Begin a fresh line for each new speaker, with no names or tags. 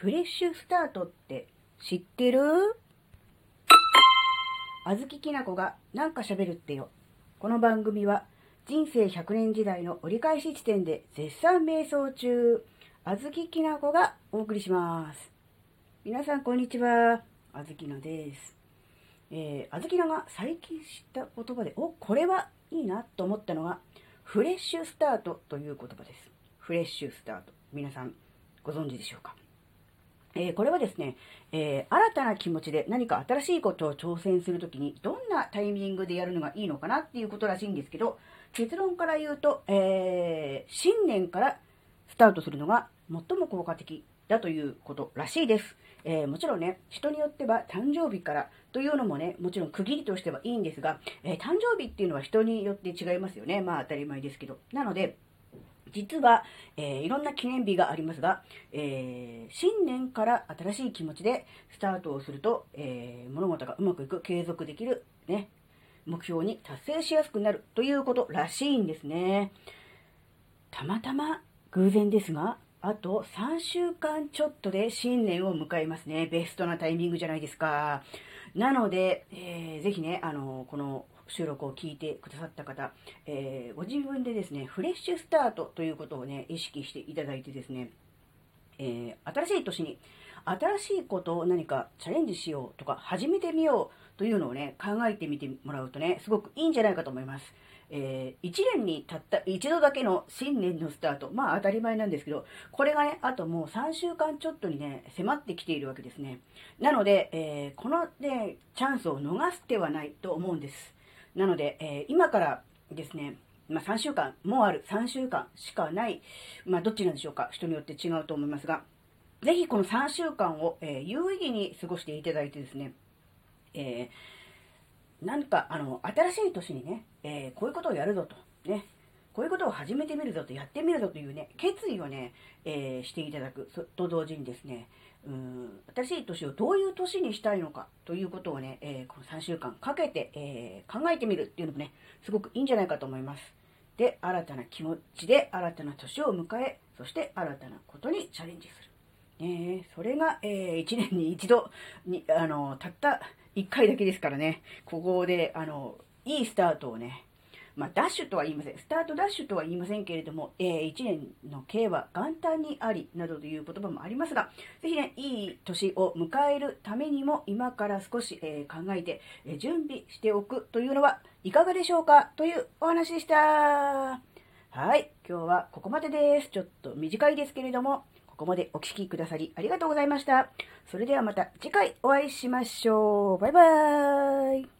フレッシュスタートって知ってる？あずききなこがなんか喋るってよ。この番組は人生100年時代の折り返し地点で絶賛瞑想中、あずききなこがお送りします。皆さんこんにちは。あずきなです。えー、あずきなが最近知った言葉で、お、これはいいなと思ったのが、フレッシュスタートという言葉です。フレッシュスタート。皆さんご存知でしょうか？えー、これはですね、えー、新たな気持ちで何か新しいことを挑戦するときにどんなタイミングでやるのがいいのかなっていうことらしいんですけど、結論から言うと、えー、新年からスタートするのが最も効果的だということらしいです。えー、もちろんね、人によっては誕生日からというのもね、もちろん区切りとしてはいいんですが、え誕生日っていうのは人によって違いますよね。まあ当たり前ですけど。なので、実は、えー、いろんな記念日がありますが、えー、新年から新しい気持ちでスタートをすると、えー、物事がうまくいく、継続できる、ね、目標に達成しやすくなるということらしいんですね。たまたま偶然ですが、あと3週間ちょっとで新年を迎えますね。ベストなタイミングじゃないですか。なので、えー、ぜひね、あの、この収録を聞いてくださった方、えー、ご自分でですね、フレッシュスタートということをね、意識していただいてですね、えー、新しい年に、新しいことを何かチャレンジしようとか、始めてみようというのをね、考えてみてもらうとね、すごくいいんじゃないかと思います。えー、1年にたった一度だけの新年のスタート。まあ当たり前なんですけど、これがね、あともう3週間ちょっとにね、迫ってきているわけですね。なので、えー、このね、チャンスを逃す手はないと思うんです。なので、えー、今からですね、まあ、3週間もある、3週間しかない、まあ、どっちなんでしょうか、人によって違うと思いますが、ぜひこの3週間を、えー、有意義に過ごしていただいてですね、えー、なんか、あの、新しい年にね、えー、こういうことをやるぞと、ね、こういうことを始めてみるぞと、やってみるぞというね、決意をね、えー、していただくと同時にですね、うん新しい年をどういう年にしたいのかということをね、えー、この3週間かけて、えー、考えてみるっていうのもね、すごくいいんじゃないかと思います。で、新たな気持ちで新たな年を迎え、そして新たなことにチャレンジする。ね、それが、えー、1年に一度に、あの、たった1回だけですからね、ここで、あの、いいスタートをね、まあ、ダッシュとは言いません。スタートダッシュとは言いませんけれども、えー、1年の計は元旦にあり、などという言葉もありますが、ぜひね、いい年を迎えるためにも、今から少し、えー、考えて、えー、準備しておくというのはいかがでしょうかというお話でした。はい、今日はここまでです。ちょっと短いですけれども、ここまでお聴きくださりありがとうございました。それではまた次回お会いしましょう。バイバーイ。